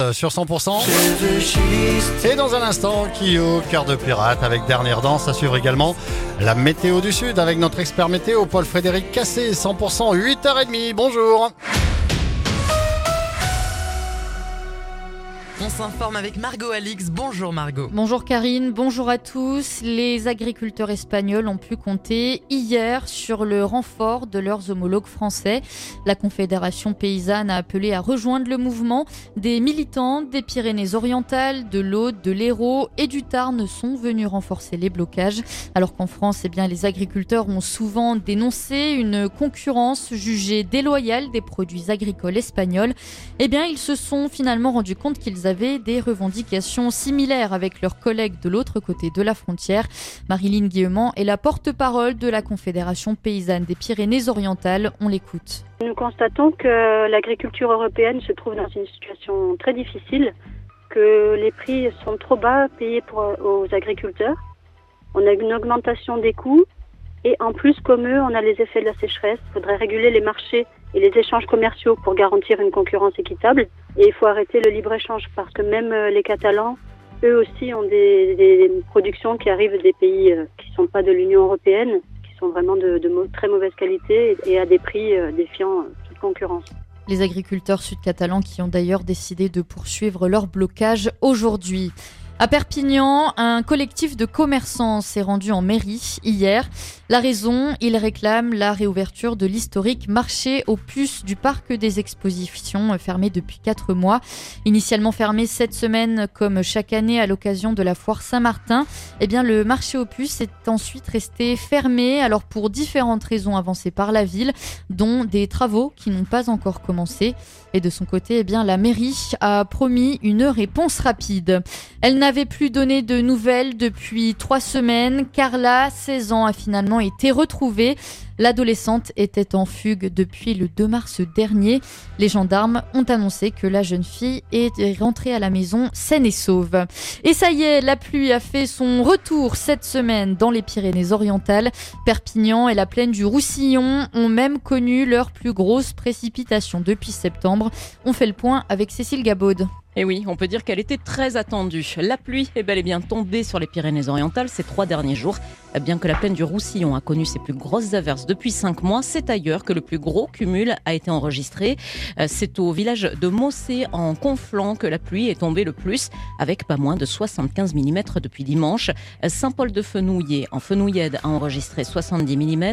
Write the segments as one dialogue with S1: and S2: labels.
S1: Euh, sur 100%. Et dans un instant, Kyo, cœur de pirate avec dernière danse. À suivre également la météo du Sud avec notre expert météo, Paul Frédéric Cassé, 100%, 8h30. Bonjour.
S2: On s'informe avec Margot Alix. Bonjour Margot.
S3: Bonjour Karine, bonjour à tous. Les agriculteurs espagnols ont pu compter hier sur le renfort de leurs homologues français. La Confédération paysanne a appelé à rejoindre le mouvement. Des militants des Pyrénées-Orientales, de l'Aude, de l'Hérault et du Tarn sont venus renforcer les blocages. Alors qu'en France, eh bien, les agriculteurs ont souvent dénoncé une concurrence jugée déloyale des produits agricoles espagnols. Eh bien, ils se sont finalement rendus compte qu'ils avaient des revendications similaires avec leurs collègues de l'autre côté de la frontière. Marilyn Guillemont est la porte-parole de la Confédération paysanne des Pyrénées-Orientales. On l'écoute.
S4: Nous constatons que l'agriculture européenne se trouve dans une situation très difficile, que les prix sont trop bas payés pour, aux agriculteurs. On a une augmentation des coûts et en plus, comme eux, on a les effets de la sécheresse. Il faudrait réguler les marchés et les échanges commerciaux pour garantir une concurrence équitable. Et il faut arrêter le libre-échange parce que même euh, les Catalans, eux aussi, ont des, productions qui arrivent des pays euh, qui ne sont pas de l'Union européenne, qui sont vraiment de, de très mauvaise qualité et à des prix euh, défiant toute concurrence.
S3: Les agriculteurs sud-catalans qui ont d'ailleurs décidé de poursuivre leur blocage aujourd'hui. À Perpignan, un collectif de commerçants s'est rendu en mairie hier. La raison, ils réclament la réouverture de l'historique marché aux puces du parc des expositions fermé depuis quatre mois. Initialement fermé cette semaine comme chaque année à l'occasion de la foire Saint-Martin, eh bien le marché aux puces est ensuite resté fermé alors pour différentes raisons avancées par la ville, dont des travaux qui n'ont pas encore commencé. Et de son côté, eh bien la mairie a promis une réponse rapide. Elle n'avait plus donné de nouvelles depuis trois semaines. Carla, 16 ans, a finalement été retrouvée. L'adolescente était en fugue depuis le 2 mars dernier. Les gendarmes ont annoncé que la jeune fille est rentrée à la maison saine et sauve. Et ça y est, la pluie a fait son retour cette semaine dans les Pyrénées-Orientales. Perpignan et la plaine du Roussillon ont même connu leurs plus grosses précipitations depuis septembre. On fait le point avec Cécile Gabaud.
S5: Et oui, on peut dire qu'elle était très attendue. La pluie est bel et bien tombée sur les Pyrénées-Orientales ces trois derniers jours. Bien que la plaine du Roussillon a connu ses plus grosses averses depuis cinq mois, c'est ailleurs que le plus gros cumul a été enregistré. Euh, c'est au village de Mossé, en Conflans, que la pluie est tombée le plus, avec pas moins de 75 mm depuis dimanche. Saint-Paul-de-Fenouillet, en Fenouillède, a enregistré 70 mm.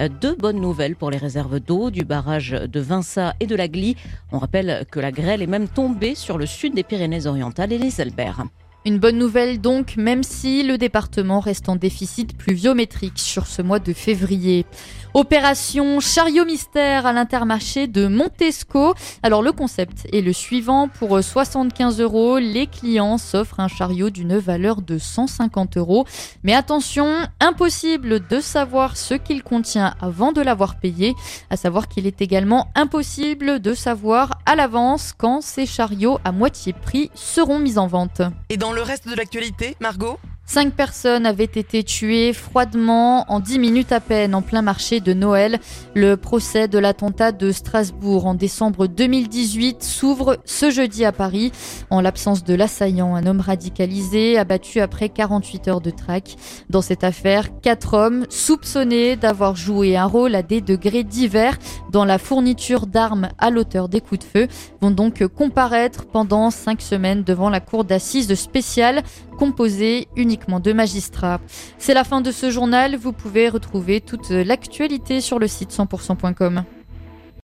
S5: Euh, deux bonnes nouvelles pour les réserves d'eau du barrage de Vinça et de la Glie. On rappelle que la grêle est même tombée sur le sud des Pyrénées-Orientales et les Alberts.
S3: Une bonne nouvelle donc, même si le département reste en déficit pluviométrique sur ce mois de février. Opération chariot mystère à l'intermarché de Montesco. Alors le concept est le suivant. Pour 75 euros, les clients s'offrent un chariot d'une valeur de 150 euros. Mais attention, impossible de savoir ce qu'il contient avant de l'avoir payé. À savoir qu'il est également impossible de savoir à l'avance quand ces chariots à moitié prix seront mis en vente.
S2: Et dans le reste de l'actualité, Margot?
S3: Cinq personnes avaient été tuées froidement en dix minutes à peine en plein marché de Noël. Le procès de l'attentat de Strasbourg en décembre 2018 s'ouvre ce jeudi à Paris. En l'absence de l'assaillant, un homme radicalisé abattu après 48 heures de traque. Dans cette affaire, quatre hommes soupçonnés d'avoir joué un rôle à des degrés divers dans la fourniture d'armes à l'auteur des coups de feu vont donc comparaître pendant cinq semaines devant la cour d'assises spéciale composée de magistrats. C'est la fin de ce journal. Vous pouvez retrouver toute l'actualité sur le site 100%.com.